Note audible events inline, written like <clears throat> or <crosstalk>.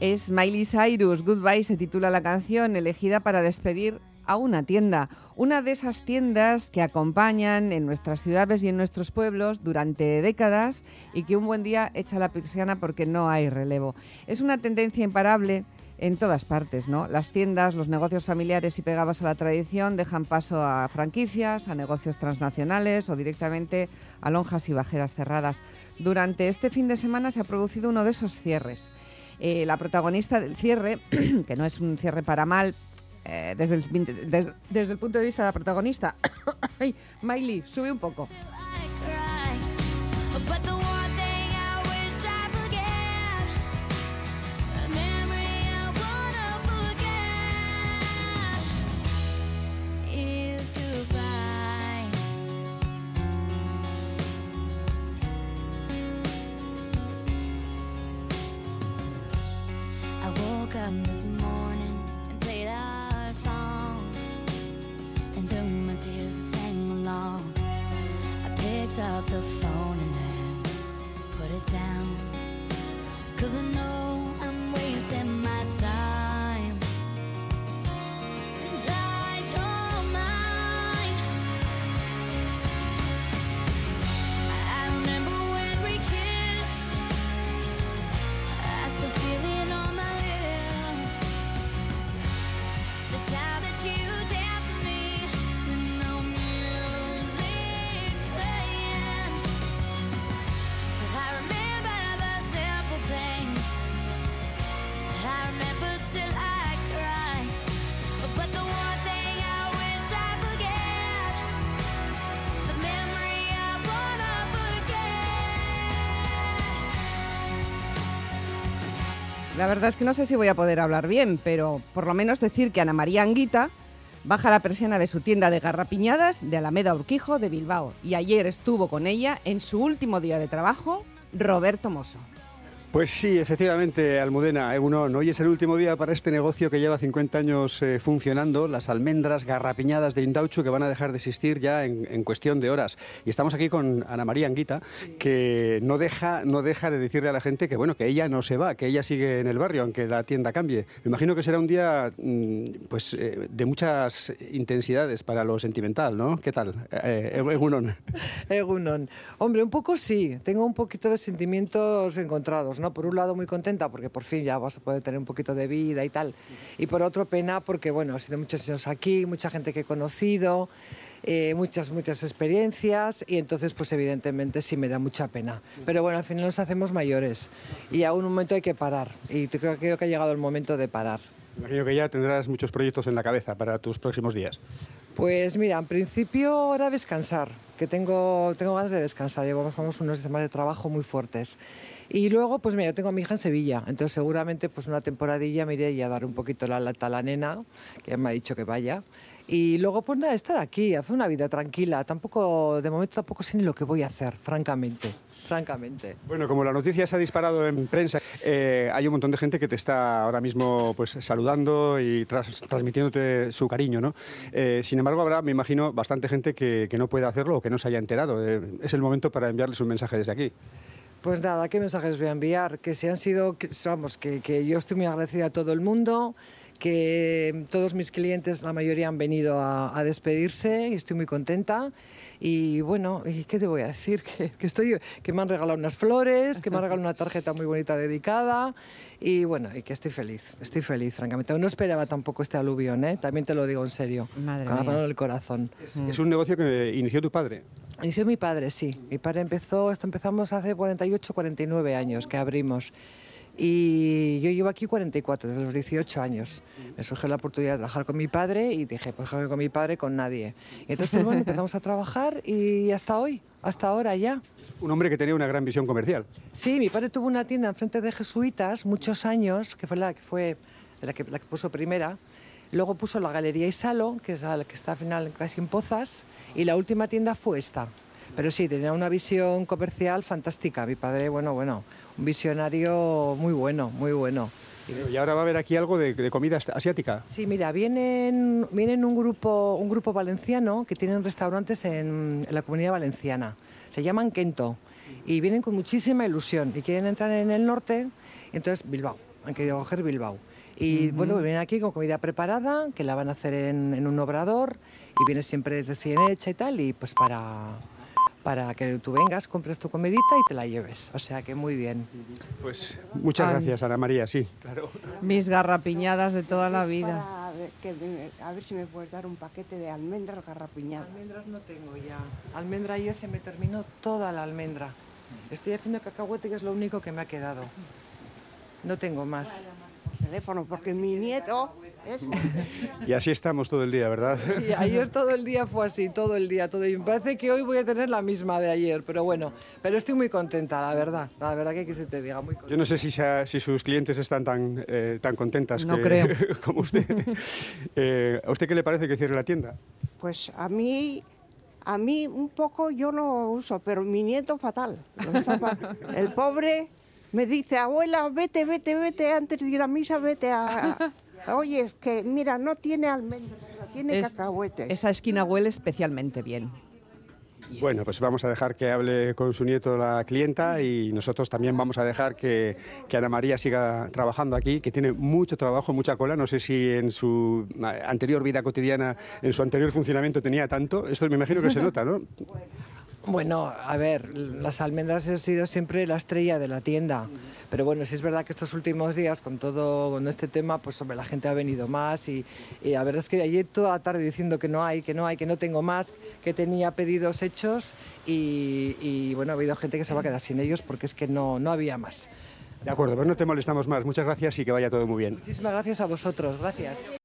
Es Miley Cyrus, Goodbye se titula la canción, elegida para despedir a una tienda, una de esas tiendas que acompañan en nuestras ciudades y en nuestros pueblos durante décadas y que un buen día echa la persiana porque no hay relevo. Es una tendencia imparable en todas partes, ¿no? Las tiendas, los negocios familiares y pegados a la tradición dejan paso a franquicias, a negocios transnacionales o directamente a lonjas y bajeras cerradas. Durante este fin de semana se ha producido uno de esos cierres. Eh, la protagonista del cierre, <clears throat> que no es un cierre para mal, eh, desde, el, desde, desde el punto de vista de la protagonista. <coughs> Miley, sube un poco. Morning and played our song. And through my tears I sang along. I picked up the phone and then put it down. Cause I know I'm wasting my time. And I don't mind. I remember when we kissed. I still feel it La verdad es que no sé si voy a poder hablar bien, pero por lo menos decir que Ana María Anguita baja la persiana de su tienda de garrapiñadas de Alameda Urquijo de Bilbao y ayer estuvo con ella en su último día de trabajo Roberto Mosso. Pues sí, efectivamente, Almudena, Egunon. Hoy es el último día para este negocio que lleva 50 años eh, funcionando, las almendras garrapiñadas de Indauchu, que van a dejar de existir ya en, en cuestión de horas. Y estamos aquí con Ana María Anguita, que no deja, no deja de decirle a la gente que, bueno, que ella no se va, que ella sigue en el barrio, aunque la tienda cambie. Me imagino que será un día mm, pues, eh, de muchas intensidades para lo sentimental, ¿no? ¿Qué tal, eh, Egunon? Egunon. <laughs> Hombre, un poco sí. Tengo un poquito de sentimientos encontrados, ¿no? Por un lado muy contenta porque por fin ya vas a poder tener un poquito de vida y tal. Y por otro pena porque, bueno, he sido muchos años aquí, mucha gente que he conocido, eh, muchas, muchas experiencias y entonces pues evidentemente sí me da mucha pena. Pero bueno, al final nos hacemos mayores y a un momento hay que parar. Y creo, creo que ha llegado el momento de parar. Imagino que ya tendrás muchos proyectos en la cabeza para tus próximos días. Pues mira, en principio ahora descansar, que tengo, tengo ganas de descansar, llevamos vamos, unos semanas de trabajo muy fuertes. Y luego, pues mira, yo tengo a mi hija en Sevilla, entonces seguramente pues una temporadilla me iré a dar un poquito la lata a la nena, que ya me ha dicho que vaya. Y luego, pues nada, estar aquí, hacer una vida tranquila. Tampoco, de momento tampoco sé ni lo que voy a hacer, francamente. Francamente. Bueno, como la noticia se ha disparado en prensa, eh, hay un montón de gente que te está ahora mismo pues, saludando y transmitiéndote su cariño, ¿no? Eh, sin embargo, habrá, me imagino, bastante gente que, no puede hacerlo o que no se haya enterado. Eh, es el momento para enviarles un mensaje desde aquí. Pues nada, ¿qué mensajes voy a enviar? Que si han sido, vamos, que, que yo estoy muy agradecida a todo el mundo, que todos mis clientes, la mayoría han venido a, a despedirse y estoy muy contenta. Y bueno, ¿y ¿qué te voy a decir? <laughs> Que, que estoy, que me han regalado unas flores, que me han regalado una tarjeta muy bonita dedicada y bueno, y que estoy feliz, estoy feliz, francamente. No esperaba tampoco este aluvión, ¿eh? también te lo digo en serio, Madre con la mano en el corazón. Es un negocio que inició tu padre. Inició mi padre, sí. Mi padre empezó, esto empezamos hace 48, 49 años que abrimos. Y yo llevo aquí 44, desde los 18 años. Me surgió la oportunidad de trabajar con mi padre y dije, pues con mi padre, con nadie. Y entonces, pues bueno, empezamos a trabajar y hasta hoy, hasta ahora ya. Un hombre que tenía una gran visión comercial. Sí, mi padre tuvo una tienda enfrente de Jesuitas muchos años, que fue la que fue la que, la que puso primera. Luego puso la Galería Isalo, que es la que está al final casi en Pozas, y la última tienda fue esta. Pero sí, tenía una visión comercial fantástica. Mi padre, bueno, bueno, un visionario muy bueno, muy bueno. Y ahora va a haber aquí algo de, de comida asiática. Sí, mira, vienen, vienen un, grupo, un grupo valenciano que tienen restaurantes en, en la comunidad valenciana. Se llaman Kento y vienen con muchísima ilusión y quieren entrar en el norte, entonces Bilbao, han querido coger Bilbao. Y bueno, vienen aquí con comida preparada, que la van a hacer en, en un obrador y viene siempre recién hecha y tal, y pues para, para que tú vengas, compres tu comidita y te la lleves. O sea que muy bien. Pues muchas Ay. gracias, Ana María, sí. Claro. Mis garrapiñadas de toda la vida. Que me- a ver si me puedes dar un paquete de almendras garrapiñadas. Almendras no tengo ya. Almendra ayer se me terminó toda la almendra. Estoy haciendo cacahuete, que es lo único que me ha quedado. No tengo más. Por teléfono, porque mi nieto Y así estamos todo el día, ¿verdad? Y ayer todo el día fue así, todo el día, todo. Y me parece que hoy voy a tener la misma de ayer, pero bueno. Pero estoy muy contenta, la verdad. La verdad que que se te diga, muy contenta. Yo no sé si, sea- si sus clientes están tan, eh, tan contentas No que- creo. <laughs> como usted. Eh, ¿A usted qué le parece que cierre la tienda? Pues a mí, a mí un poco yo no uso, pero mi nieto fatal. El pobre me dice, abuela, vete, vete, vete, antes de ir a misa, vete a... Oye, es que, mira, no tiene almendras, tiene Es- cacahuetes. Esa esquina huele especialmente bien. Bueno, pues vamos a dejar que hable con su nieto la clienta y nosotros también vamos a dejar que, que Ana María siga trabajando aquí, que tiene mucho trabajo, mucha cola. No sé si en su eh, anterior vida cotidiana, en su anterior funcionamiento tenía tanto. Esto me imagino que se nota, ¿no? <laughs> Bueno, a ver, las almendras han sido siempre la estrella de la tienda. Pero bueno, sí es verdad que estos últimos días, con todo con este tema, pues sobre la gente ha venido más y, y la verdad es que ayer toda la tarde diciendo que no hay, que no hay, que no tengo más, que tenía pedidos hechos y, y, bueno, ha habido gente que se va a quedar sin ellos porque es que no, no había más. De acuerdo, pues no te molestamos más. Muchas gracias y que vaya todo muy bien. Muchísimas gracias a vosotros, gracias.